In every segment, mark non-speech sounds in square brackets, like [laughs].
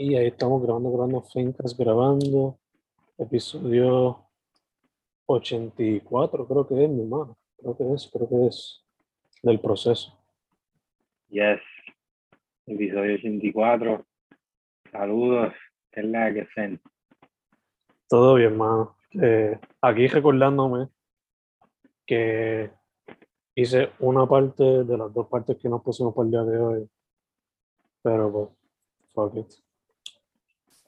Y ahí estamos grabando, grabando, Fincas grabando. Episodio 84, creo que es, mi hermano. Creo que es, creo que es del proceso. Yes. Episodio 84. Saludos. ¿Qué es la que hacen? Todo bien, hermano. Eh, aquí recordándome que hice una parte de las dos partes que nos pusimos para el día de hoy. Pero pues, fuck it.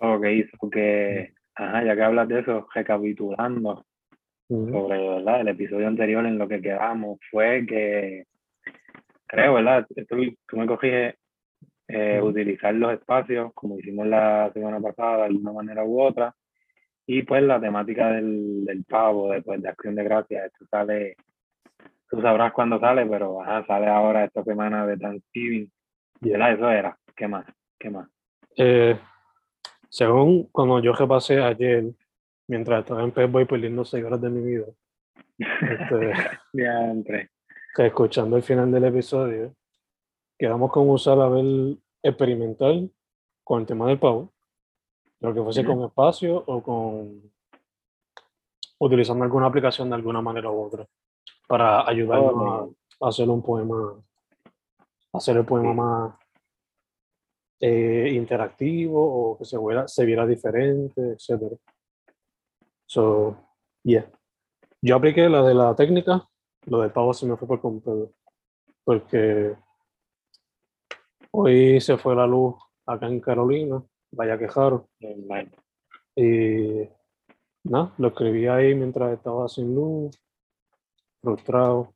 Ok, porque, ajá, ya que hablas de eso, recapitulando Ujú. sobre, ¿verdad? El episodio anterior en lo que quedamos fue que, creo, ¿verdad? Tú, tú me corriges, eh, Ujú. utilizar los espacios como hicimos la semana pasada de una manera u otra. Y pues la temática del, del pavo, después de Acción de Gracias, esto sale, tú sabrás cuándo sale, pero ajá, sale ahora esta semana de Thanksgiving. Yeah. ¿Verdad? Eso era. ¿Qué más? ¿Qué más? Eh, según cuando yo repasé ayer, mientras estaba en Pep Boy perdiendo seis horas de mi vida, este, [laughs] Diantre. que escuchando el final del episodio, quedamos con usar a ver experimental con el tema del pavo, lo que fuese Ujú. con espacio o con utilizando alguna aplicación de alguna manera u otra para ayudarnos Ok. a, hacer un poema, hacer el poema más eh, interactivo o que se viera, se viera diferente, etcétera. So, yeah. Yo apliqué la de la técnica, lo del pavo se me fue por completo, porque hoy se fue la luz acá en Carolina, vaya quejaron, y nada, lo escribí ahí mientras estaba sin luz, frustrado.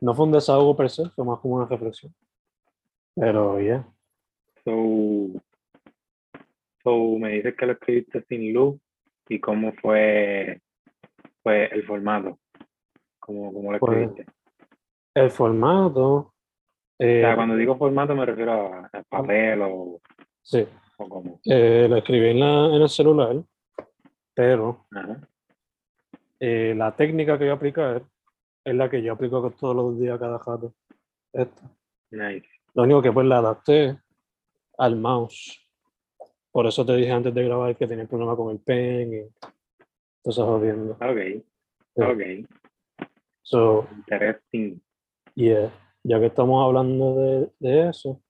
No fue un desahogo per se, fue más como una reflexión. Pero ya, So, so, me dices que lo escribiste sin luz y cómo fue, fue el formato. ¿Cómo, cómo lo Pues, escribiste? el formato, o eh, sea, cuando digo formato me refiero a, a papel o, sí, o cómo. eh, lo escribí en, la, en el celular, pero Ajá. eh, la técnica que voy a aplicar es la que yo aplico todos los días cada rato. Esta. Nice. Lo único que pues la adapté al mouse. Por eso te dije antes de grabar que tenía problema con el pen y todo eso jodiendo. Ok. Ok. So, Interesting. yeah, ya que estamos hablando de, de eso,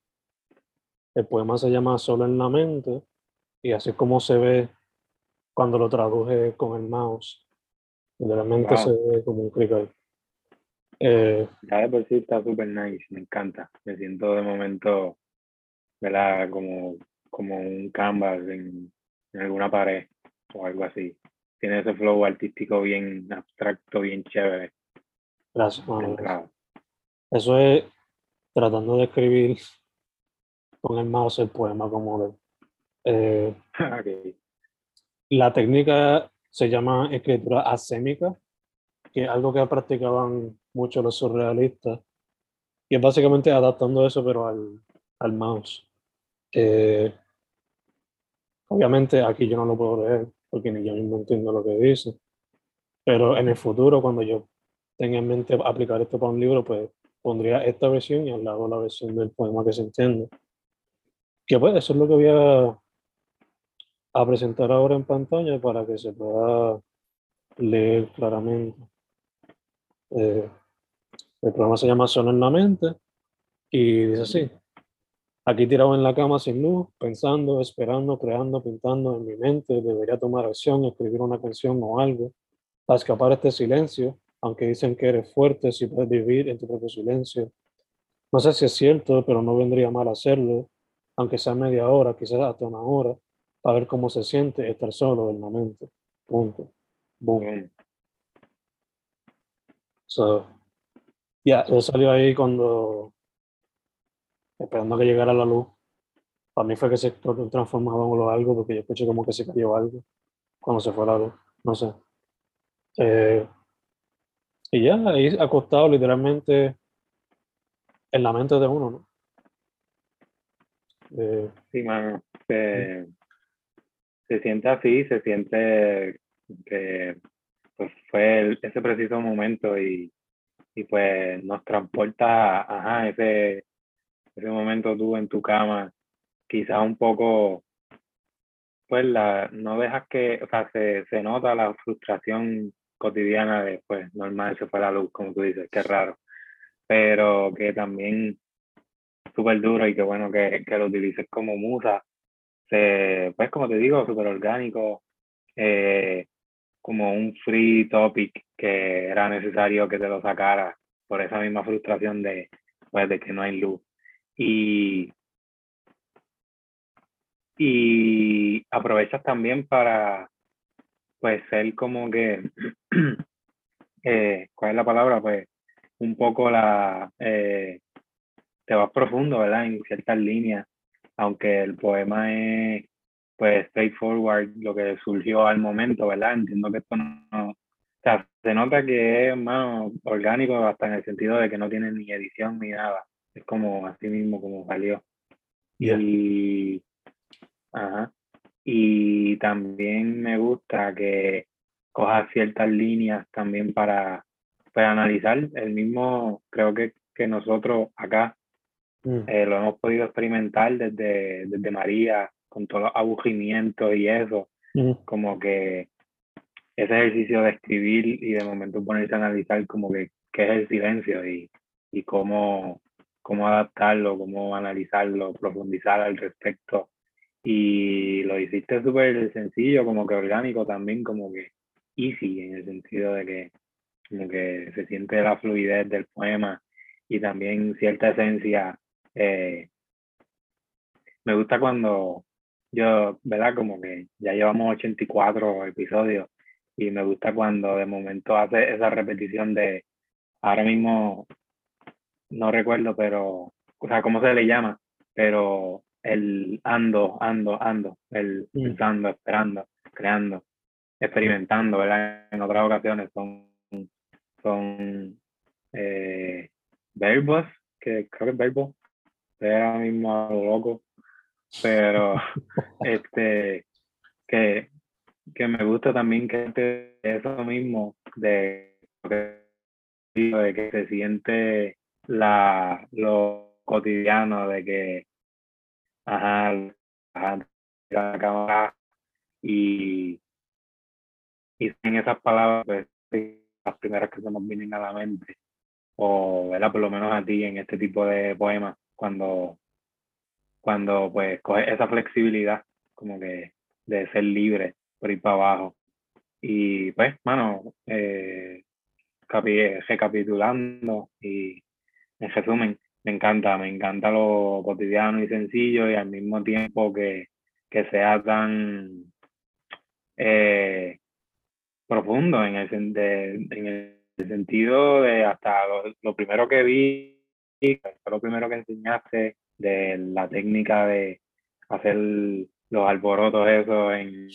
el poema se llama Solo en la mente y así es como se ve cuando lo traduje con el mouse. Literalmente Wow. se ve como un clic ahí. Eh, Ya de por sí está súper nice. Me encanta. Me siento de momento, ¿verdad? Como, como un canvas en, en alguna pared o algo así. Tiene ese flow artístico bien abstracto, bien chévere. gracias, entrada. Eso es tratando de escribir con el mouse el poema como de. Eh, [laughs] Ok. la técnica se llama escritura asémica, que es algo que practicaban mucho los surrealistas. Y es básicamente adaptando eso, pero al, al mouse. Eh, obviamente aquí yo no lo puedo leer, porque ni yo mismo entiendo lo que dice. Pero en el futuro, cuando yo tenga en mente aplicar esto para un libro, pues pondría esta versión y al lado la versión del poema que se entiende. Que pues eso es lo que voy a, a presentar ahora en pantalla para que se pueda leer claramente. Eh, el programa se llama Solo en la mente y dice así. Aquí tirado en la cama sin luz, pensando, esperando, creando, pintando en mi mente, debería tomar acción, escribir una canción o algo para escapar este silencio, aunque dicen que eres fuerte si puedes vivir en tu propio silencio. No sé si es cierto, pero no vendría mal hacerlo, aunque sea media hora, quizás hasta una hora, para ver cómo se siente estar solo en la mente. Punto. Boom. So, ya, eso salió ahí cuando, esperando que llegara la luz. Para mí fue que se tra- transformaba en algo, porque yo escuché como que se cayó algo cuando se fue la luz. No sé. Eh, y ya, ahí acostado literalmente en la mente de uno, ¿no? Eh, Sí, mano. Se, se siente así, se siente que pues, fue el- ese preciso momento y, y pues nos transporta a ese, ese momento tú en tu cama quizás un poco, pues la, no dejas que, o sea, se, se nota la frustración cotidiana de, pues, normal se fue la luz, como tú dices, qué raro, pero que también súper duro y qué bueno que, que, lo utilices como musa, se, pues como te digo, súper orgánico, eh, como un free topic que era necesario que te lo sacara por esa misma frustración de, pues, de que no hay luz. Y, y aprovechas también para, pues, ser como que, [clears throat] eh, ¿cuál es la palabra? Pues, un poco la, eh, te vas profundo, ¿verdad? En ciertas líneas, aunque el poema es, pues, straightforward, lo que surgió al momento, ¿verdad? Entiendo que esto no, o sea, se nota que es más orgánico hasta en el sentido de que no tiene ni edición ni nada. Es como así mismo como salió. Y, ajá, y también me gusta que cojas ciertas líneas también para, para analizar. El mismo, creo que, que nosotros acá mm. eh, lo hemos podido experimentar desde, desde María, con todos los aburrimientos y eso. Mm. Como que ese ejercicio de escribir y de momento ponerse a analizar como que qué es el silencio y, y cómo, cómo adaptarlo, cómo analizarlo, profundizar al respecto. Y lo hiciste súper sencillo, como que orgánico también, como que easy, en el sentido de que como que se siente la fluidez del poema y también cierta esencia. Eh, me gusta cuando yo, ¿verdad? Como que ya llevamos 84 episodios y me gusta cuando de momento hace esa repetición de, ahora mismo no recuerdo, pero, o sea, cómo se le llama, pero el ando, ando, ando, el mm. pensando, esperando, creando, experimentando, ¿verdad? En otras ocasiones son, son eh, verbos, que creo que es verbo, ahora mismo loco, pero [laughs] este, que, que me gusta también que eso mismo de, de que se siente la, lo cotidiano de que, ajá, la cámara y, y en esas palabras, pues, las primeras que se nos vienen a la mente, o, ¿verdad? Por lo menos a ti en este tipo de poemas, cuando, cuando pues coges esa flexibilidad, como que de ser libre por ir para abajo. Y pues, mano, eh, recapitulando y en resumen, me encanta, me encanta lo cotidiano y sencillo y al mismo tiempo que, que sea tan eh, profundo en el, en el sentido de hasta lo, primero que vi, lo primero que enseñaste de la técnica de hacer los alborotos eso en,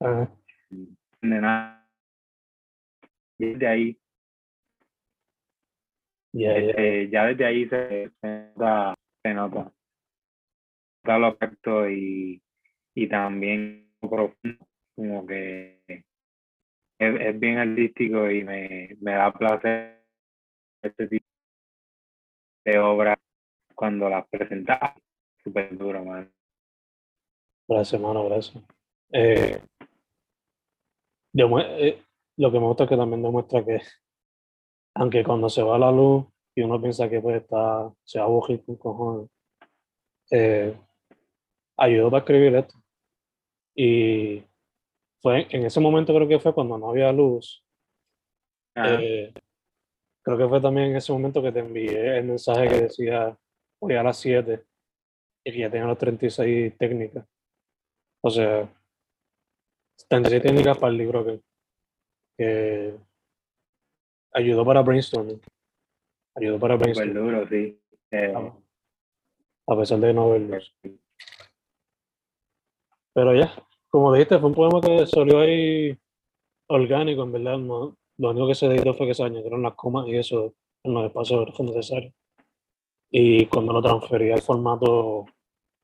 de nada. Y de ahí este, ya desde ahí se, nota, se nota, lo aspecto y, y también profundo, como que es, es, bien artístico y me, me da placer este tipo de obras cuando las presentas. Súper duro, man. Gracias, hermano, gracias. Eh, eh, lo que me gusta es que también demuestra que aunque cuando se va la luz y uno piensa que pues está, se va a aburrir con cojones, eh, ayudó para escribir esto. Y fue en ese momento creo que fue cuando no había luz. Eh, creo que fue también en ese momento que te envié el mensaje que decía hoy a las 7 y que ya tenía las 36 técnicas. O sea, 36 técnicas para el libro que, que ayudó para brainstorming. Ayudó para brainstorming. duro, sí. Eh, a pesar de no verlo. Pero ya, como dijiste, fue un poema que salió ahí orgánico, en verdad. No, lo único que se editó fue que se añadieron las comas y eso en los espacios fue necesario. Y cuando lo transferí al formato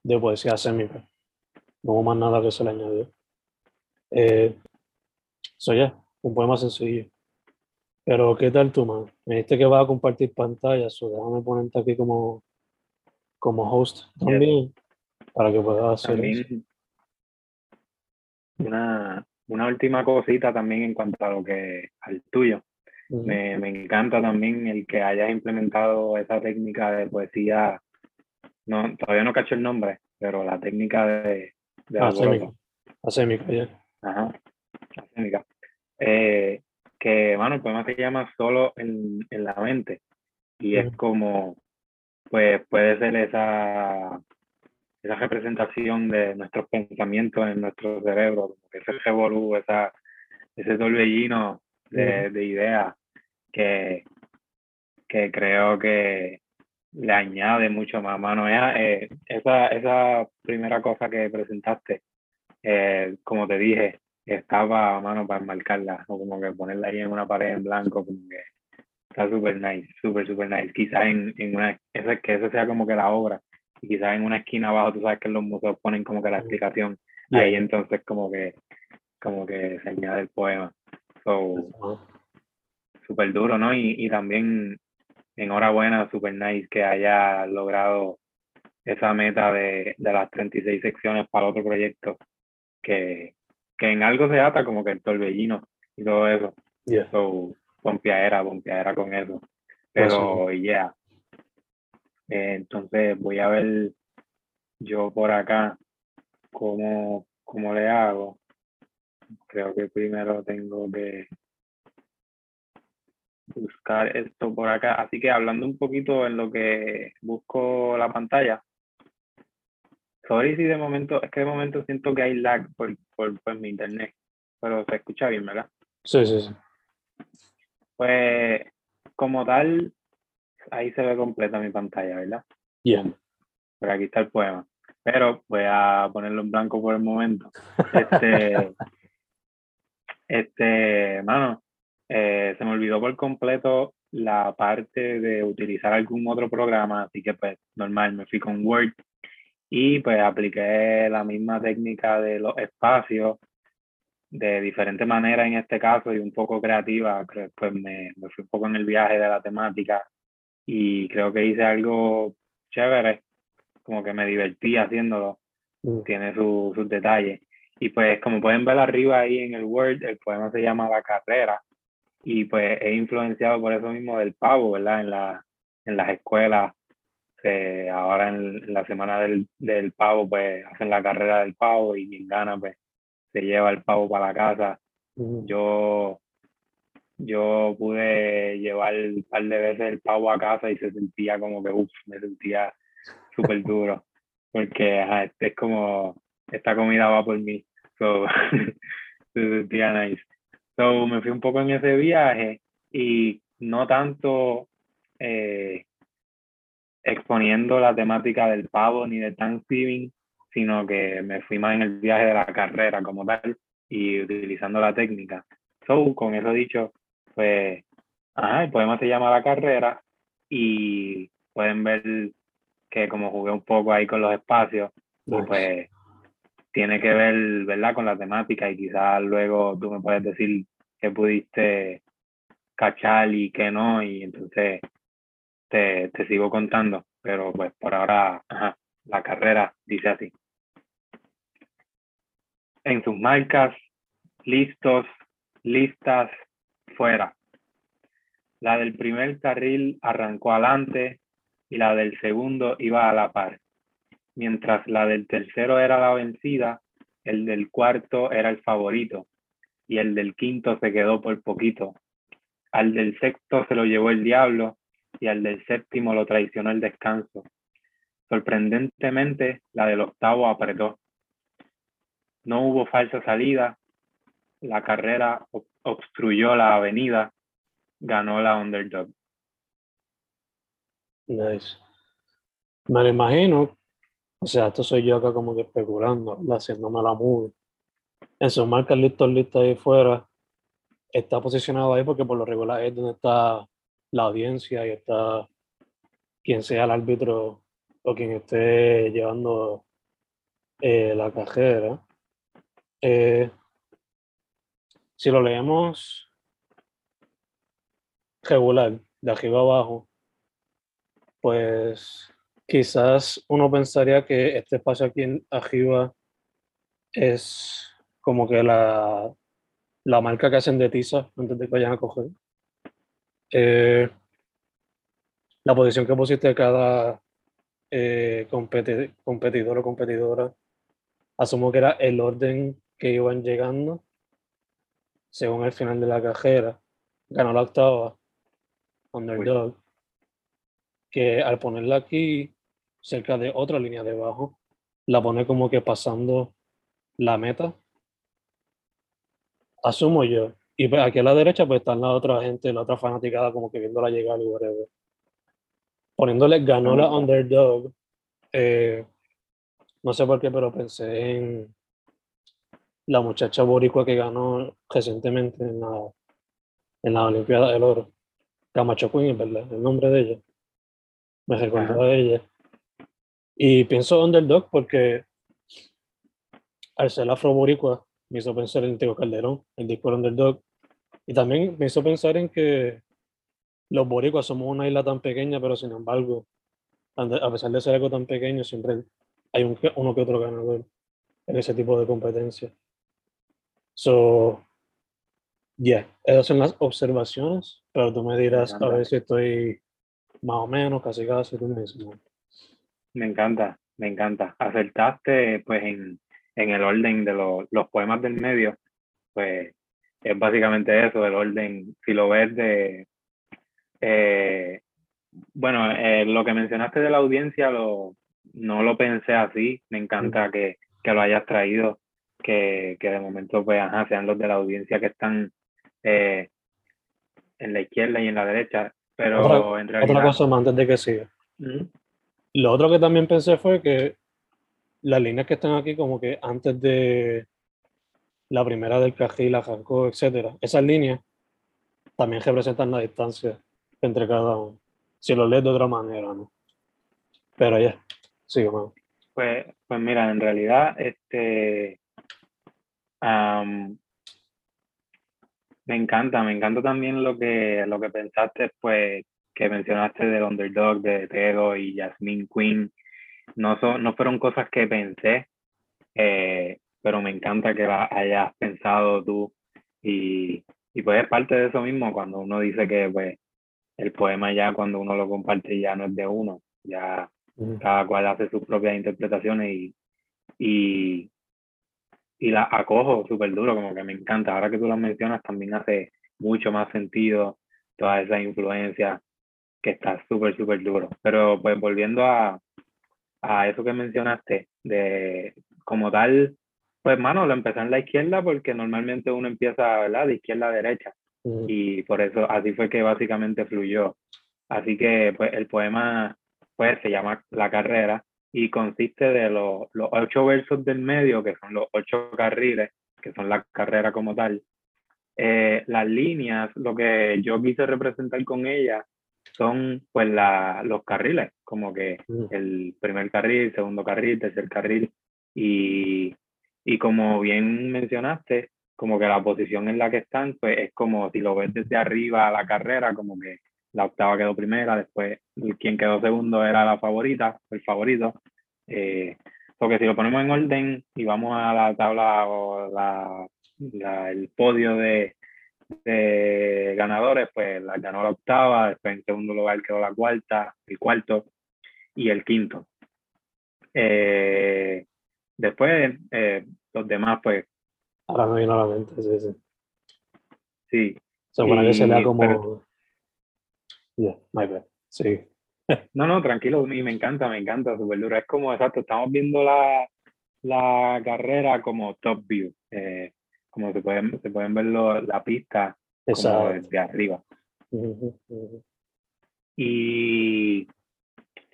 de poesía semi, pues, no hubo más nada que se le añadió. Eh, so ya, un poema sencillo. Pero, ¿qué tal tú, man? Me dijiste que vas a compartir pantalla, so déjame ponerte aquí como, como host también. para que puedas hacer eso. Una, una última cosita también en cuanto a lo que al tuyo. Me, me encanta también el que hayas implementado esa técnica de poesía. No, todavía no cacho el nombre, pero la técnica de, de Ah, alboroto. sémica. Ajá. Eh, que, bueno, el poema se llama Solo en, en la mente. Y es como, pues puede ser esa, esa representación de nuestros pensamientos en nuestro cerebro, ese revolú, esa, ese torbellino de, de ideas que, que creo que le añade mucho más, mano. Esa, eh, esa, esa primera cosa que presentaste, eh, como te dije, estaba a mano para enmarcarla, o como que ponerla ahí en una pared en blanco, como que está súper nice, súper, súper nice. Quizás en, en una, ese, que esa sea como que la obra, y quizás en una esquina abajo, tú sabes que los museos ponen como que la explicación, Ya, ahí entonces como que, como que se añade el poema. So, súper duro, ¿no? Y, y también enhorabuena, súper nice que haya logrado esa meta de, de las 36 secciones para otro proyecto, que, que en algo se ata como que el torbellino y todo eso. Ya. So, pompeadera, pompeadera con eso. Pero, yeah. Eh, entonces voy a ver yo por acá cómo, cómo le hago. Creo que primero tengo que buscar esto por acá. Así que hablando un poquito en lo que busco la pantalla. Sorry si de momento, es que de momento siento que hay lag por, por, por mi internet, pero se escucha bien, ¿verdad? Sí, sí, sí. Pues como tal, ahí se ve completa mi pantalla, ¿verdad? Ya. Por aquí está el poema. Pero voy a ponerlo en blanco por el momento. Este, [laughs] este, mano, eh, se me olvidó por completo la parte de utilizar algún otro programa, así que pues normal, me fui con Word y pues apliqué la misma técnica de los espacios de diferente manera en este caso y un poco creativa, pues me, me fui un poco en el viaje de la temática y creo que hice algo chévere, como que me divertí haciéndolo, Mm. tiene su- sus detalles. Y pues como pueden ver arriba ahí en el Word, el poema se llama La Carrera y pues es influenciado por eso mismo del pavo, ¿verdad? En, la, en las escuelas, ahora en, la semana del, del pavo pues hacen la carrera del pavo y quien gana pues se lleva el pavo para la casa yo, yo pude llevar un par de veces el pavo a casa y se sentía como que, uff, me sentía súper duro. Porque ajá, este es como, esta comida va por mí. So, [laughs] se sentía nice. So, me fui un poco en ese viaje y no tanto eh, exponiendo la temática del pavo ni de Thanksgiving, sino que me fui más en el viaje de la carrera como tal y utilizando la técnica. So, con eso dicho, pues, ajá, el poema se llama La Carrera y pueden ver que como jugué un poco ahí con los espacios, y Nice. pues tiene que ver, ¿verdad?, con la temática y quizás luego tú me puedes decir qué pudiste cachar y qué no, y entonces te, sigo contando, pero pues por ahora, la carrera dice así. En sus marcas, listos, listas, fuera. La del primer carril arrancó adelante y la del segundo iba a la par. Mientras la del tercero era la vencida, el del cuarto era el favorito y el del quinto se quedó por poquito. Al del sexto se lo llevó el diablo y al del séptimo lo traicionó el descanso. Sorprendentemente, la del octavo apretó. No hubo falsa salida, la carrera ob- obstruyó la avenida, ganó la underdog. Nice. Me lo imagino, o sea, esto soy yo acá como que especulando, haciéndome la movie. En sus marcas listos, listos ahí fuera, está posicionado ahí porque por lo regular es donde está la audiencia y está quien sea el árbitro o quien esté llevando eh, la carrera. Eh, si lo leemos regular, de arriba abajo, pues quizás uno pensaría que este espacio aquí en arriba es como que la, la marca que hacen de tiza antes de que vayan a coger. Eh, la posición que pusiste cada eh, competidor o competidora, asumo que era el orden que iban llegando según el final de la cajera. Ganó la octava, underdog, que al ponerla aquí cerca de otra línea debajo, la pone como que pasando la meta. Asumo yo. Y pues aquí a la derecha pues están la otra gente, la otra fanaticada como que viéndola llegar y whatever. Poniéndole ganó la underdog. Eh, no sé por qué, pero pensé en la muchacha boricua que ganó recientemente en la, en la Olimpiada del Oro. Camacho Queen, ¿verdad? El nombre de ella. Me recordó a ella. Y pienso underdog porque al ser afro-boricua me hizo pensar en Tego Calderón, el disco underdog. Y también me hizo pensar en que los boricuas somos una isla tan pequeña, pero sin embargo, a pesar de ser algo tan pequeño, siempre hay un, uno que otro ganador en ese tipo de competencia. So, yeah, esas son las observaciones, pero tú me dirás a ver si estoy más o menos, casi casi tú mismo. Me encanta, me encanta. Acertaste pues en, en el orden de los poemas del medio, pues es básicamente eso, el orden, si lo ves de... Eh, bueno, eh, lo que mencionaste de la audiencia lo, no lo pensé así, me encanta que, que lo hayas traído que, que de momento pues, ajá, sean los de la audiencia que están eh, en la izquierda y en la derecha, pero otra, en realidad... Otra cosa más antes de que siga. Lo otro que también pensé fue que las líneas que están aquí como que antes de la primera del cajil, la jancó, etcétera, esas líneas también representan la distancia entre cada uno. Si lo lees de otra manera, ¿no? Pero ya, sigue, más. Pues, pues mira, en realidad, este, me encanta, me encanta también lo que, lo que pensaste, pues, que mencionaste del underdog de Tego y Jasmine Queen. No, son, no fueron cosas que pensé, eh, pero me encanta que las hayas pensado tú. Y, y pues es parte de eso mismo, cuando uno dice que pues, el poema ya cuando uno lo comparte ya no es de uno, ya cada cual hace sus propias interpretaciones y, y, y la acojo súper duro, como que me encanta. Ahora que tú las mencionas, también hace mucho más sentido toda esa influencia que está súper, súper duro. Pero pues volviendo a, a eso que mencionaste, de como tal, pues mano, lo empecé en la izquierda porque normalmente uno empieza, ¿verdad? De izquierda a derecha. Y por eso, así fue que básicamente fluyó. Así que pues el poema, pues se llama La Carrera y consiste de los, los ocho versos del medio, que son los ocho carriles, que son la carrera como tal. Eh, las líneas, lo que yo quise representar con ellas son pues la, los carriles, como que el primer carril, segundo carril, tercer carril, y, y como bien mencionaste, como que la posición en la que están, pues es como si lo ves desde arriba a la carrera, como que la octava quedó primera, después quien quedó segundo era la favorita, el favorito. Eh, porque si lo ponemos en orden y vamos a la tabla o la, el podio de, de, ganadores, pues la ganó la octava, después en segundo lugar quedó la cuarta, el cuarto y el quinto. Eh, después, eh, los demás, pues. Ahora me viene a la mente, sí, sí. Sí. Se supone que se lea como. Yeah, my bad. Sí. No, no, tranquilo, y me encanta, me encanta, súper duro. Es como, exacto, estamos viendo la, la carrera como top view, eh, como se pueden, se pueden ver la pista como desde arriba. Y,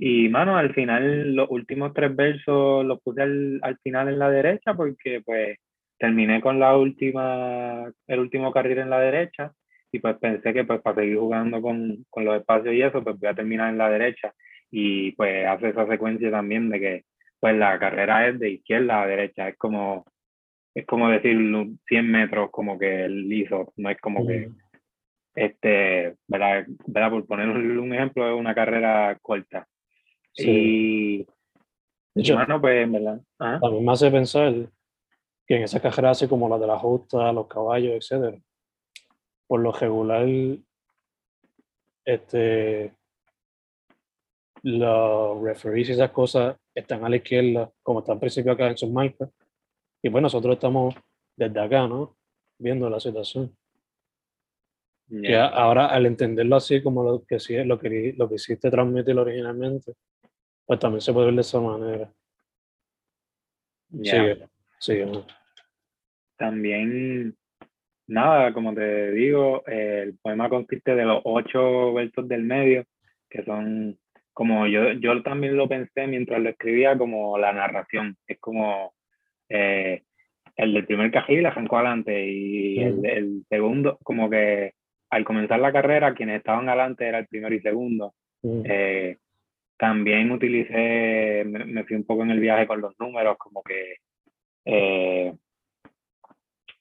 y, mano, al final, los últimos tres versos los puse al, al final en la derecha porque, pues, terminé con la última, el último carril en la derecha y pues pensé que pues para seguir jugando con, con, los espacios y eso, pues voy a terminar en la derecha y pues hace esa secuencia también de que pues la carrera es de izquierda a derecha, es como, es como decir 100 metros como que liso, no es como que, este, ¿verdad? ¿verdad? Por poner un ejemplo, es una carrera corta. Y, bueno, pues verdad. También me hace pensar que en esa cajera así como la de la justa, los caballos, etcétera, por lo regular, este, los referees y esas cosas están a la izquierda, como están al principio acá en sus marcas. Y pues nosotros estamos desde acá, ¿no? Viendo la situación. Que ahora al entenderlo así como lo que, sí, lo que, lo que hiciste transmitir originalmente, pues también se puede ver de esa manera. Sí, También, nada, como te digo, el poema consiste de los ocho versos del medio, que son como yo, yo también lo pensé mientras lo escribía como la narración. Es como eh, el del primer cajil arrancó adelante y el, el, segundo, como que al comenzar la carrera, quienes estaban adelante era el primero y segundo. Eh, también utilicé, me, fui un poco en el viaje con los números, como que eh,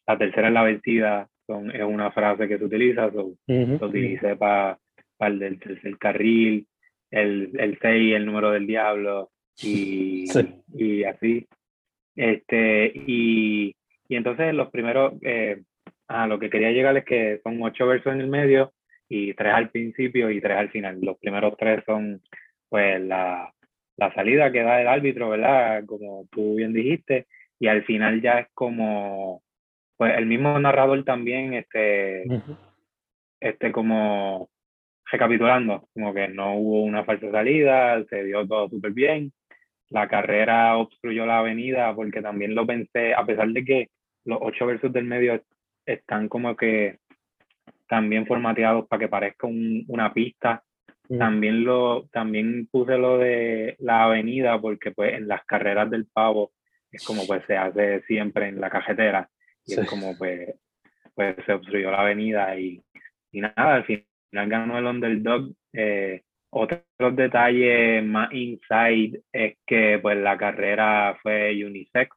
la tercera es la vencida, son, es una frase que se utiliza, lo utilicé para el del tercer carril, el, el 6, el número del diablo, y, y así. Este, y, y entonces los primeros, eh, a lo que quería llegar es que son ocho versos en el medio y tres al principio y tres al final. Los primeros tres son pues la, la salida que da el árbitro, ¿verdad? Como tú bien dijiste, y al final ya es como, pues el mismo narrador también, este, este como recapitulando, como que no hubo una falsa salida, se dio todo súper bien, la carrera obstruyó la avenida porque también lo pensé, a pesar de que los ocho versos del medio están como que también formateados para que parezca un, una pista también, lo, también puse lo de la avenida porque pues en las carreras del pavo es como pues se hace siempre en la cajetera. Y es como pues, pues se obstruyó la avenida y, y nada, al final ganó el underdog. Eh, otros detalles más inside es que pues la carrera fue unisex,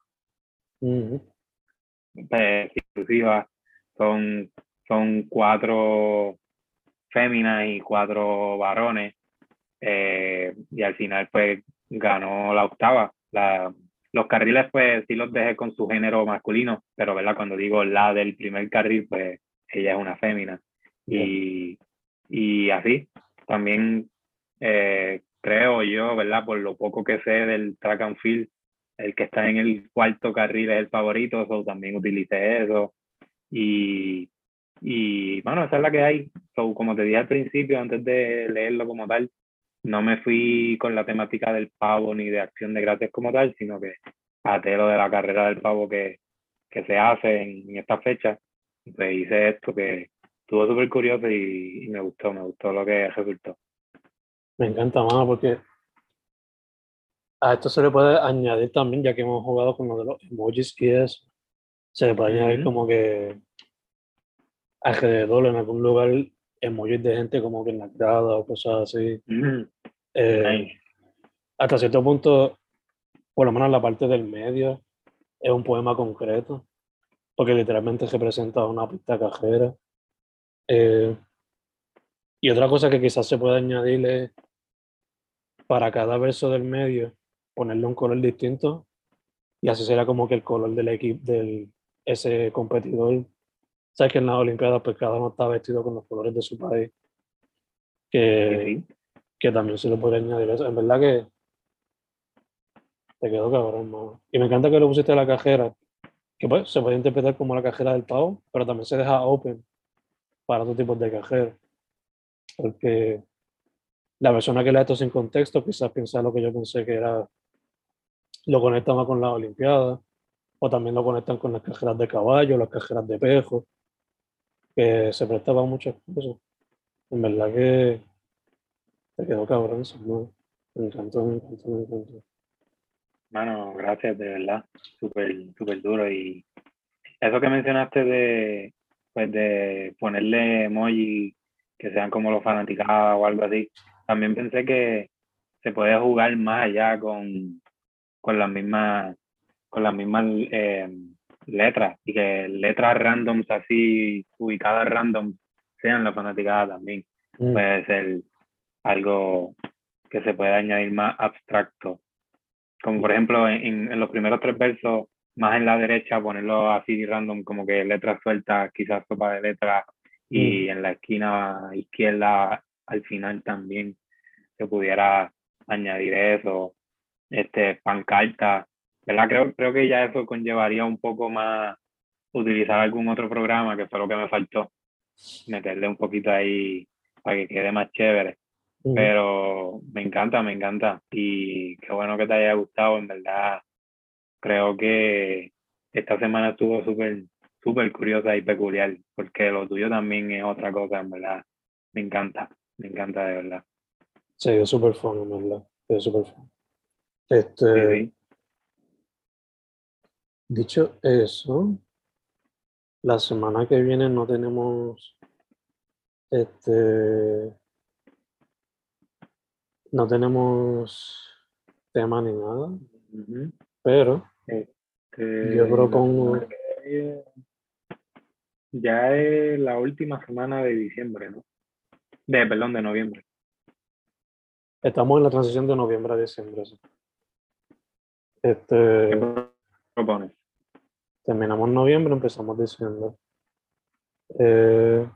pues, exclusiva, son, son cuatro féminas y cuatro varones. Eh, y al final, pues, ganó la octava. La, los carriles, pues, sí los dejé con su género masculino, pero, ¿verdad? Cuando digo la del primer carril, pues, ella es una fémina. Y, y así, también eh, creo yo, ¿verdad? Por lo poco que sé del track and field, el que está en el cuarto carril es el favorito, eso también utilicé eso. Y, y bueno, esa es la que hay. So, como te dije al principio, antes de leerlo como tal, no me fui con la temática del pavo ni de acción de gracias como tal, sino que até lo de la carrera del pavo que, que se hace en, esta fecha. Pues hice esto que estuvo súper curioso y, me gustó, me gustó lo que resultó. Me encanta, mano, porque a esto se le puede añadir también, ya que hemos jugado con lo de los emojis y eso, se le puede añadir como que alrededor, en algún lugar, emojis de gente como que en la grada o cosas así. Eh, hasta cierto punto, por lo menos la parte del medio, es un poema concreto, porque literalmente representa una pista cajera. Eh, y otra cosa que quizás se puede añadir es, para cada verso del medio, ponerle un color distinto, y así será como que el color del equipo, del ese competidor sabes que en las Olimpiadas pues cada uno está vestido con los colores de su país. Que, que también se lo puede añadir eso. En verdad que te quedó cabrón, mano. Y me encanta que lo pusiste a la cajera, que pues se puede interpretar como la cajera del pavo, pero también se deja open para otros tipos de cajeros. Porque la persona que lee esto sin contexto quizás piensa lo que yo pensé que era, lo conecta más con las Olimpiadas, o también lo conectan con las cajeras de caballo, las cajeras de pejo que se prestaba muchas cosas. En verdad que te quedó cabrón ¿no? Me encantó, me encantó, me encantó. Mano, gracias, de verdad. Súper, súper duro. Y eso que mencionaste de, pues de ponerle emoji que sean como los fanaticados o algo así, también pensé que se puede jugar más allá con, con las mismas, con las mismas eh, letras y que letras randoms así ubicadas random sean la fanaticada también. Mm. Puede ser algo que se puede añadir más abstracto. Como por ejemplo en, en los primeros tres versos, más en la derecha, ponerlo así random, como que letras sueltas, quizás sopa de letras, y mm. en la esquina izquierda al final también se pudiera añadir eso, este, pancarta, ¿verdad? Creo, creo que ya eso conllevaría un poco más utilizar algún otro programa, que fue lo que me faltó, meterle un poquito ahí para que quede más chévere. Pero me encanta, me encanta. Y qué bueno que te haya gustado, en verdad. Creo que esta semana estuvo súper, súper curiosa y peculiar, porque lo tuyo también es otra cosa, en verdad. Me encanta, me encanta de verdad. Sí, es súper fun, en verdad. Es súper fun. Este, Dicho eso, la semana que viene no tenemos este no tenemos tema ni nada, pero este, yo propongo ya es la última semana de diciembre, ¿no? De, perdón, de noviembre. Estamos en la transición de noviembre a diciembre. Este, ¿Qué propones? Terminamos noviembre, empezamos diciembre. Eh,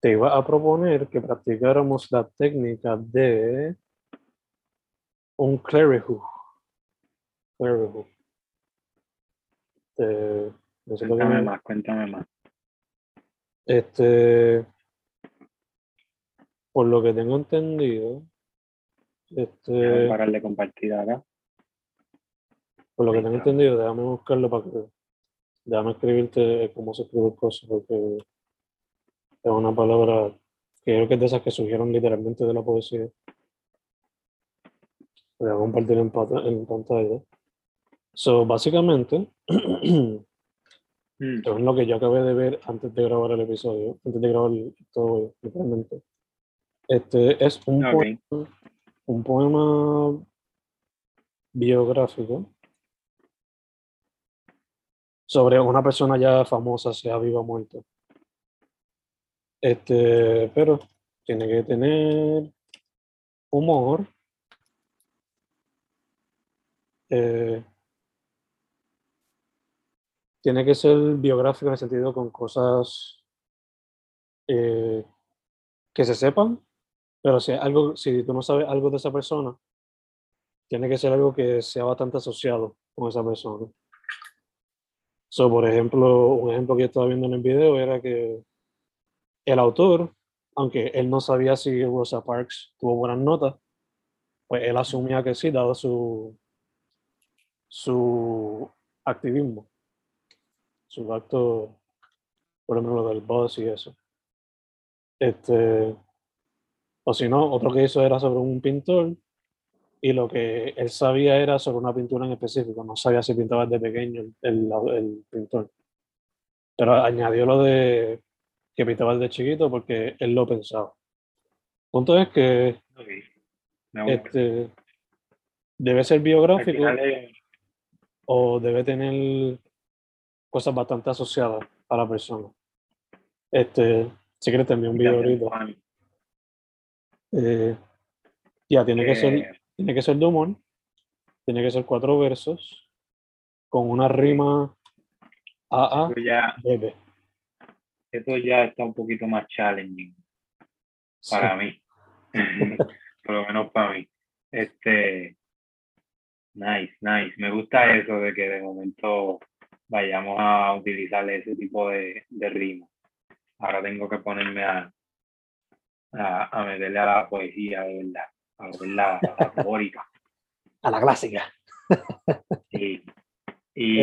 te iba a proponer que practicáramos la técnica de un clerihu. Clerihu. Eh, cuéntame más, cuéntame más. Este, por lo que tengo entendido, este, para de compartir acá. Por lo que tengo entendido, déjame buscarlo para que, déjame escribirte cómo se escribe cosas, porque es una palabra que creo que es de esas que surgieron literalmente de la poesía. Voy a compartir en, en pantalla. So, básicamente, [clears throat] Mm. es lo que yo acabé de ver antes de grabar el episodio, antes de grabar todo, literalmente. Este es un, poema, un poema biográfico sobre una persona ya famosa, sea viva o muerta. Este, pero tiene que tener humor. Eh, tiene que ser biográfico en el sentido con cosas eh, que se sepan, pero si, algo, si tú no sabes algo de esa persona, tiene que ser algo que sea bastante asociado con esa persona. So, por ejemplo, un ejemplo que yo estaba viendo en el video era que el autor, aunque él no sabía si Rosa Parks tuvo buenas notas, pues él asumía que sí, dado su, su activismo su acto, por ejemplo, lo del boss y eso. Este, o si no, otro que hizo era sobre un pintor y lo que él sabía era sobre una pintura en específico, no sabía si pintaba desde pequeño el, el, pintor. Pero añadió lo de que pintaba desde chiquito porque él lo pensaba. El punto es que este, debe ser biográfico o debe tener cosas bastante asociadas a la persona. Este, si quieres te envío un video ahorita. Eh, ya, tiene que ser, eh. Tiene que ser de humor, tiene que ser cuatro versos, con una rima A A ya, Eso ya está un poquito más challenging para mí. [laughs] Por lo menos para mí. Este nice, nice. Me gusta eso de que de momento vayamos a utilizar ese tipo de, de ritmo. Ahora tengo que ponerme a, a, a, meterle a la poesía de verdad, a la, la A la clásica. [laughs] Sí. Y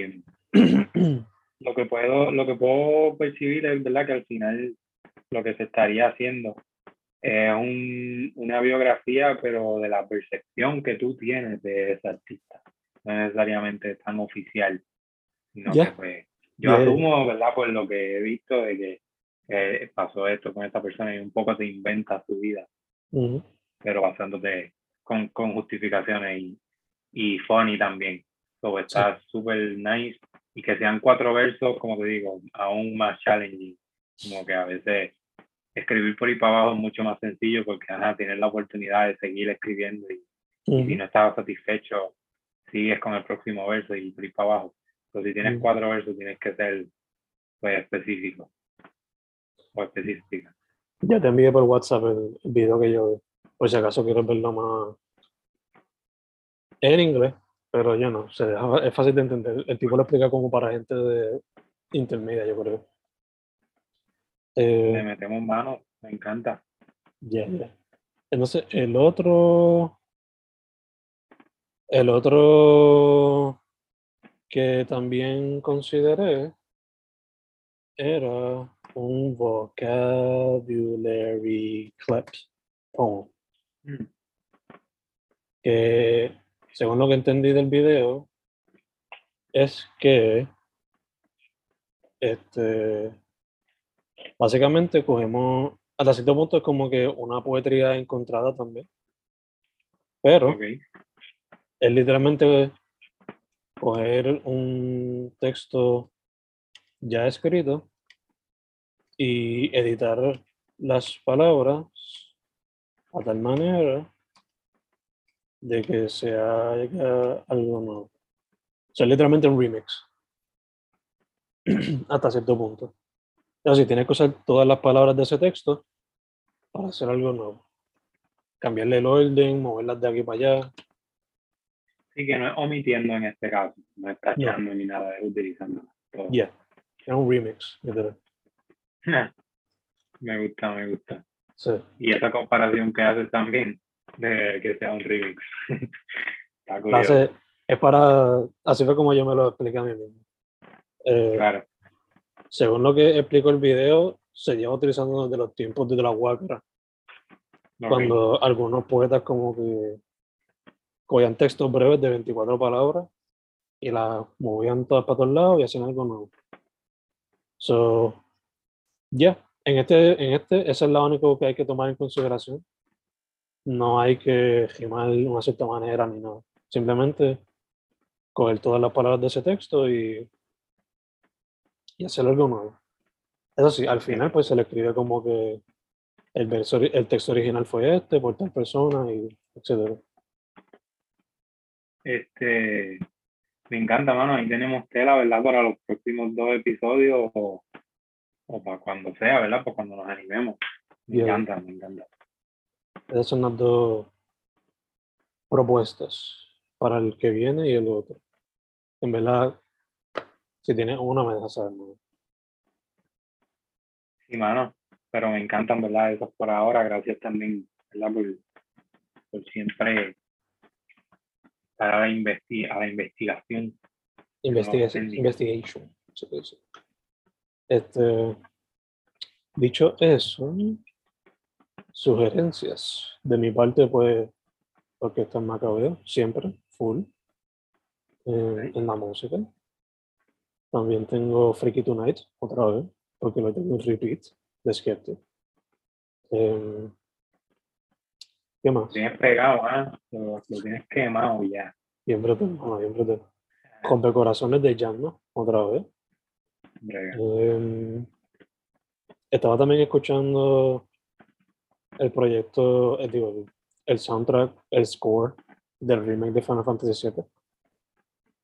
eh. [clears throat] lo que puedo, lo que puedo percibir es verdad que al final lo que se estaría haciendo es un, una biografía, pero de la percepción que tú tienes de ese artista. No necesariamente tan oficial. Pues, yo asumo, ¿verdad? Por lo que he visto de que pasó esto con esta persona y un poco te inventa su vida, pero basándote con, con justificaciones y, y funny también. So, está súper nice y que sean cuatro versos, como te digo, aún más challenging. Como que a veces escribir por ahí para abajo es mucho más sencillo porque a tienes la oportunidad de seguir escribiendo y, y si no estás satisfecho, sigues con el próximo verso y por ahí para abajo. Pero si tienes cuatro versos, tienes que ser pues, específico o específica. Ya te envié por WhatsApp el, video que yo por si acaso quieres verlo más en inglés, pero yo no, se es fácil de entender. El tipo lo explica como para gente de intermedia, yo creo. Eh, Le metemos mano, me encanta. Ya, Entonces, el otro. El otro que también consideré era un vocabulary clip poem. Que, según lo que entendí del video, es que este Básicamente cogemos, hasta cierto punto es como que una poetría encontrada también. Pero es literalmente coger un texto ya escrito y editar las palabras a tal manera de que sea algo nuevo. O sea, literalmente un remix. [clears throat] Hasta cierto punto. Así tienes que usar todas las palabras de ese texto para hacer algo nuevo. Cambiarle el orden, moverlas de aquí para allá. Sí, que no es omitiendo en este caso, no es tachando ni nada, es utilizando. Ya, es un remix, [laughs] me gusta, me gusta. Sí. Y esa comparación que haces también, de que sea un remix. [laughs] Está es para, así fue como yo me lo expliqué a mí mismo. Eh, claro según lo que explicó el video, se lleva utilizando desde los tiempos de la Huácara. Cuando algunos poetas como que cogían textos breves de 24 palabras y las movían todas para todos lados y hacían algo nuevo. So, ya, en, este, en este, ese es lo único que hay que tomar en consideración. No hay que rimar de una cierta manera ni nada. Simplemente coger todas las palabras de ese texto y y hacer algo nuevo. Eso sí, al final pues se le escribe como que el, verso, el texto original fue este, por tal persona, y etcétera. Este, me encanta, mano. Ahí tenemos tela, ¿verdad? Para los próximos dos episodios para cuando sea, ¿verdad? Para cuando nos animemos. Me encanta, me encanta. Esas son las dos propuestas para el que viene y el otro. En verdad, si tienes una, me dejas saber, Sí, mano. Pero me encantan, ¿verdad? Eso por ahora. Gracias también, ¿verdad? Por, siempre para la, investi a la investigación. Investigación. investigation. Este, dicho eso, sugerencias. De mi parte, pues, porque está en Macabeo, siempre, full, eh, en la música. También tengo Freaky Tonight, otra vez, porque lo tengo en repeat de Skeptic. Em, ¿Qué más? Lo tienes pegado, ¿ah? Lo, tienes quemado ya. Bien brutal, no, bien brutal. corazones de Jan, ¿no? Otra vez. Eh, estaba también escuchando el proyecto, eh, digo, el, el soundtrack, el score del remake de Final Fantasy VII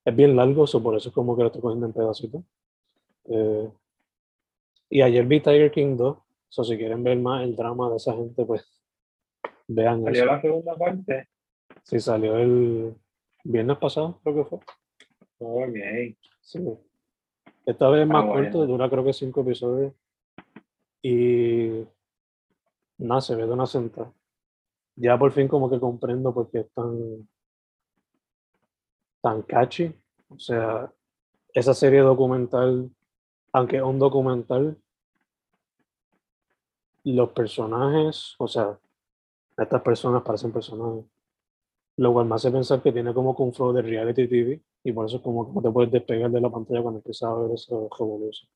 es bien largo, so por eso es como que lo estoy cogiendo en pedacitos. Eh, y ayer vi Tiger King 2, so si quieren ver más el drama de esa gente, pues vean ¿Salió la segunda parte? Sí, salió el viernes pasado, creo que fue. Oh, bien. Sí. Esta vez es más corto, dura creo que cinco episodios. Y nada, se ve de una sentada. Ya por fin como que comprendo por qué es tan tan catchy. O sea, esa serie documental, aunque es un documental, los personajes, o sea, estas personas parecen personajes. Lo cual me hace pensar que tiene como que un flow de reality TV y por eso es como que no te puedes despegar de la pantalla cuando empiezas a ver eso revolución.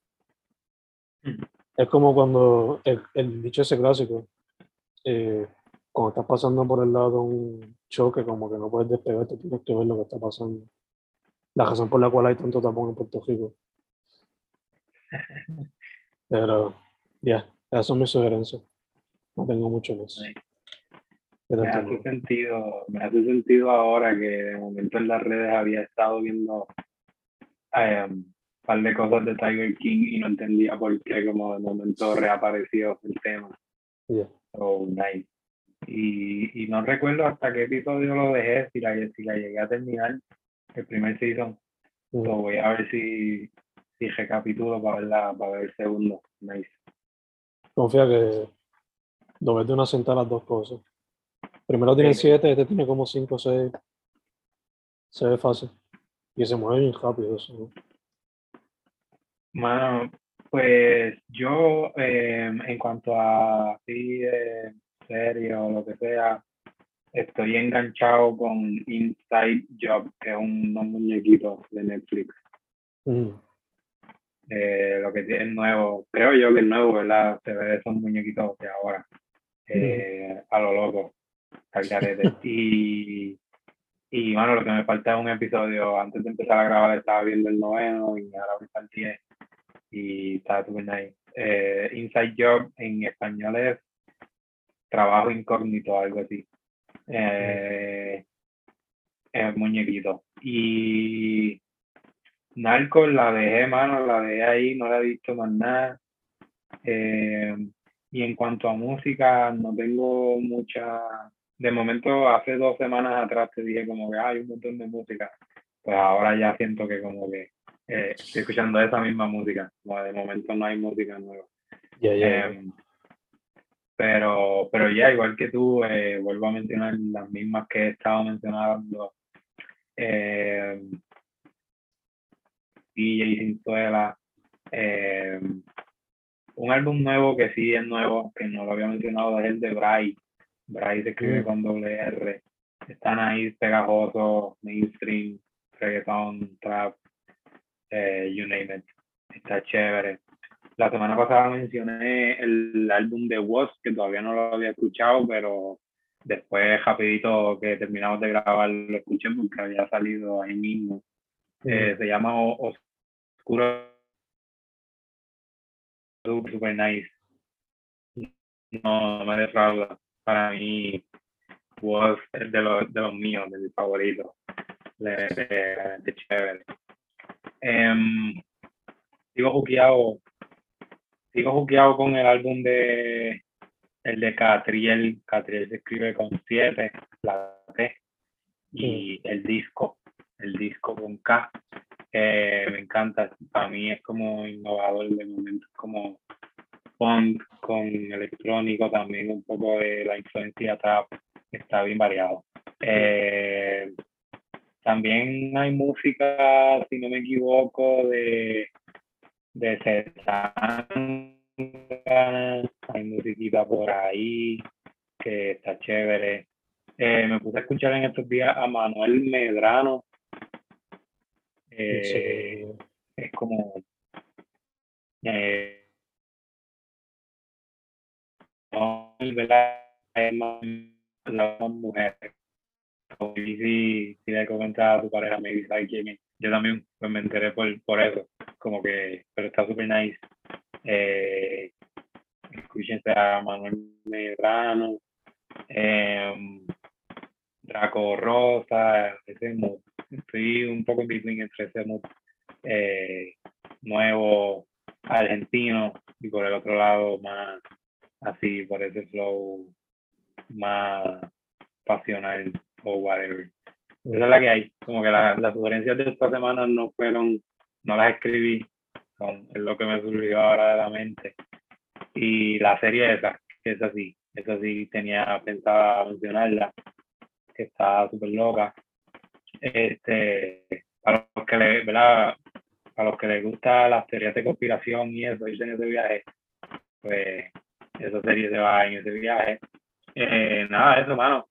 Es como cuando el, el dicho ese clásico, eh, cuando estás pasando por el lado de un choque, como que no puedes despegarte, tienes que ver lo que está pasando. La razón por la cual hay tanto tapón en Puerto Rico. [laughs] Pero, ya, eso Esas son mis sugerencias. No tengo mucho más. Sí. ¿Qué tal Me hace sentido, me hace sentido ahora que de momento en las redes había estado viendo eh, un par de cosas de Tiger King y no entendía por qué como de momento reapareció el tema. Yeah. So, nice. Y, y no recuerdo hasta qué episodio lo dejé, si la, si la llegué a terminar, el primer season. Mm. So, voy a ver si, si recapitulo para ver, la, para ver el segundo. Nice. Confía que lo ves de una sentada las dos cosas. Primero tiene Sí. 7, este tiene como 5 o 6. Se ve fácil. Y se mueve bien rápido eso, ¿no? Mano, pues yo eh, en cuanto a de serie o lo que sea, estoy enganchado con Inside Job, que es un, unos muñequitos de Netflix. Mm. Eh, lo que tiene nuevo, creo yo que es nuevo, ¿verdad? Se ve esos muñequitos de ahora, eh, a lo loco. [laughs] Y, y bueno, lo que me falta es un episodio. Antes de empezar a grabar estaba viendo el noveno y ahora voy el 10 y está super nice. Eh, Inside Job en español es trabajo incógnito, algo así. Eh, es muñequito. Y Narcos la dejé, mano, la dejé ahí, no la he visto más nada. Eh, y en cuanto a música, no tengo mucha. De momento, hace dos semanas atrás te dije como que hay un montón de música. Pues ahora ya siento que como que eh, estoy escuchando esa misma música. Como de momento no hay música nueva. Ya, ya. Em, pero, pero ya, igual que tú, eh, vuelvo a mencionar las mismas que he estado mencionando. Eh, DJ Cinzuela. eh, un álbum nuevo que sí es nuevo, que no lo había mencionado, es el de Bray. Bray se escribe Mm. con doble R. Están ahí pegajosos, mainstream, reggaeton, trap, eh, you name it. Está chévere. La semana pasada mencioné el álbum de Woz, que todavía no lo había escuchado, pero después, rapidito que terminamos de grabar, lo escuché porque había salido ahí mismo. Eh, se llama Oscuro. Super, super nice. No, no me defrauda. Para mí, es de los, de los míos, de mis favoritos. De, de, de chévere. Em, sigo juqueado, sigo juqueado con el álbum de el de Catriel. Catriel se escribe con 7, la T, y el disco, el disco con K. Eh, me encanta, para mí es como innovador de momento, como con electrónico, también un poco de la influencia trap, está bien variado. Eh, también hay música, si no me equivoco, de, de Cezanne, hay musiquita por ahí que está chévere. Eh, me puse a escuchar en estos días a Manuel Medrano. Eh, Sí. es como eh, ¿verdad? es más la mujer y si, si le comentas a tu pareja me dice yo también pues, me enteré por, por eso como que pero está súper nice eh, escúchense a Manuel Medrano eh, Draco Rosa ese mood. estoy un poco en between entre ese mood eh, nuevo argentino y por el otro lado más así por ese flow más pasional o whatever. Esa es la que hay. Como que la- las sugerencias de esta semana no fueron, no las escribí, son, es lo que me surgió ahora de la mente. Y la serie esa, que es así, esa sí tenía pensada mencionarla, que está súper loca. Este, para los que le, ¿verdad? Para los que les gusta las teorías de conspiración y eso, en ese viaje, pues esa serie se va en ese viaje. Eh, nada, eso, mano.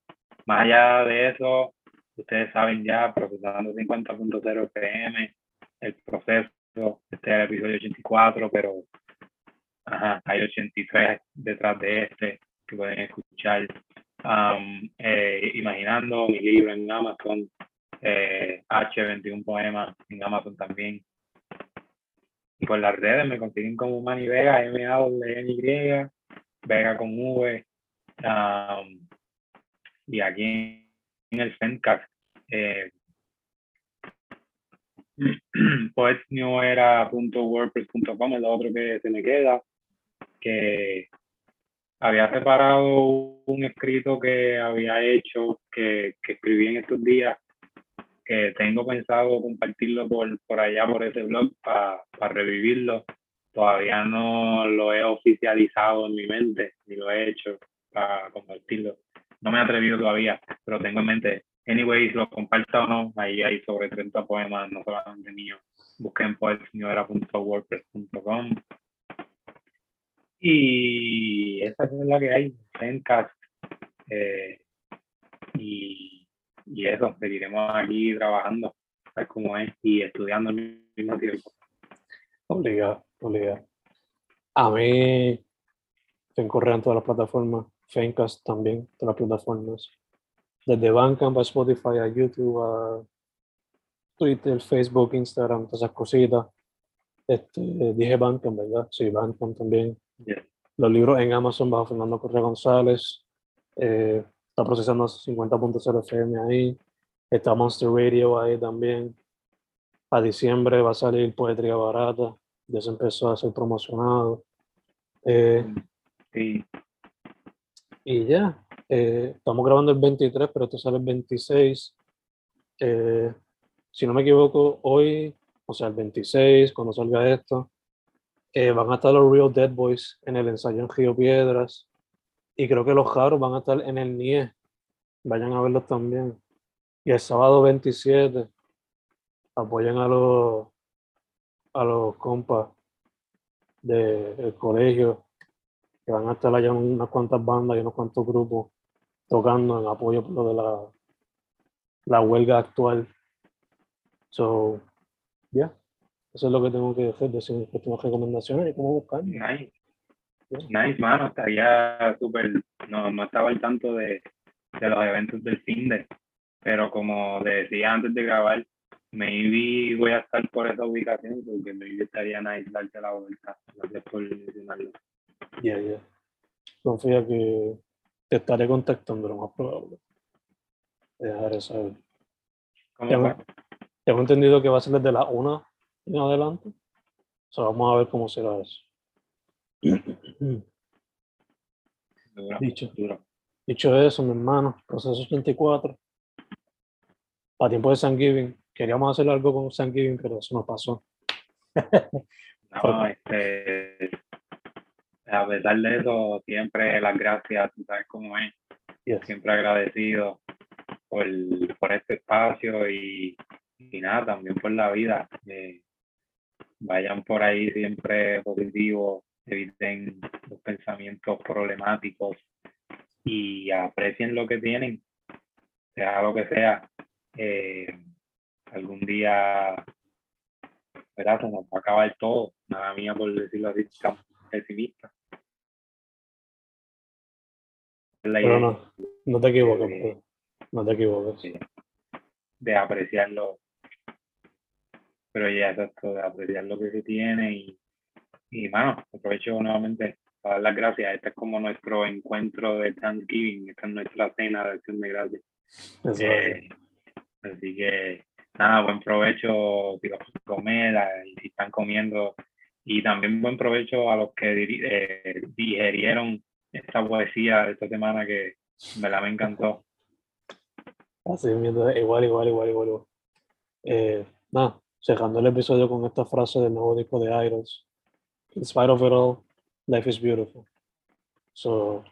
Más allá de eso, ustedes saben ya, procesando 50.0 FM, el proceso, este es el episodio 84, pero ajá, hay 83 detrás de este que pueden escuchar. Eh, imaginando mi libro en Amazon, eh, H21 Poemas en Amazon también. Y por las redes me consiguen como Manny Vega, m a n y Vega con V. y aquí en el Fencast, eh, [clears throat] poetsnewera.wordpress.com es lo otro que se me queda, que había separado un escrito que había hecho, que, que escribí en estos días, que tengo pensado compartirlo por, por allá, por ese blog, para revivirlo. Todavía no lo he oficializado en mi mente, ni lo he hecho para compartirlo. No me he atrevido todavía, pero tengo en mente. Anyways, lo comparto o no, ahí hay sobre 30 poemas, no solamente míos. Busquen poetseñora.wordpress.com y esa es la que hay, en Eh, y, y eso, seguiremos aquí trabajando, tal como es, y estudiando al mismo tiempo. Obligado. A mí, en correr en todas las plataformas, Fencast también, todas las plataformas. Desde Bandcamp a Spotify, a YouTube, a Twitter, Facebook, Instagram, todas esas cositas. Este, dije Bandcamp, ¿verdad? Sí, Bandcamp también. Los libros en Amazon bajo Fernando Correa González. Eh, está procesando 50.0 FM ahí. Está Monster Radio ahí también. A diciembre va a salir Poetría Barata. Ya se empezó a ser promocionado. Eh, y ya. Eh, estamos grabando el 23, pero esto sale el 26. si no me equivoco, hoy, o sea, el 26, cuando salga esto, eh, van a estar los Real Dead Boys en el ensayo en Río Piedras. Y creo que los Jaros van a estar en el NIE. Vayan a verlos también. Y el sábado 27 apoyen a los, a los compas del colegio que van a estar allá unas cuantas bandas y unos cuantos grupos tocando en apoyo por lo de la, la huelga actual. So, yeah. Eso es lo que tengo que hacer, decir tengo recomendaciones y cómo buscar. Nice. Nice, mano, estaría súper, no, no estaba al tanto de, de los eventos del FINDE, pero como decía antes de grabar, maybe voy a estar por esa ubicación porque maybe estaría nice darte la vuelta. Gracias por mencionarlo. Ya, ya. Confía que te estaré contactando lo más probable. Te dejaré saber. Tengo, tengo, entendido que va a ser desde la 1 en adelante. vamos a ver cómo será eso. dicho, dicho eso, mi hermano, proceso 84. A tiempo de Thanksgiving. Queríamos hacer algo con Thanksgiving, pero eso no pasó. [laughs] no, este, a pesar de eso, siempre las gracias, tú sabes cómo es. Siempre agradecido por, por este espacio y, y, nada, también por la vida. Eh, vayan por ahí siempre positivos, eviten los pensamientos problemáticos y aprecien lo que tienen, sea lo que sea. Eh, algún día, ¿verdad? Se nos va a acabar todo, nada mía por decirlo así, tan pesimista. Pero no, no te equivoques, no te equivoques. De apreciarlo pero ya es esto de apreciar lo que se tiene y, y mano, aprovecho nuevamente para dar las gracias. Este es como nuestro encuentro de Thanksgiving, esta es nuestra cena de acción de gracias. Eh, así que nada, buen provecho si comer y si están comiendo y también buen provecho a los que eh, digerieron esta poesía de esta semana que me la me encantó. Así, igual, igual, igual, igual. igual. Eh, nada, cerrando el episodio con esta frase del nuevo disco de Idols. In spite of it all, life is beautiful. So,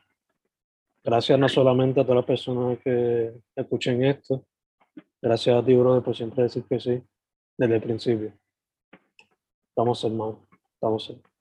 gracias no solamente a todas las personas que escuchen esto, gracias a ti, brother, por siempre decir que sí desde el principio. Estamos hermanos, estamos hermanos.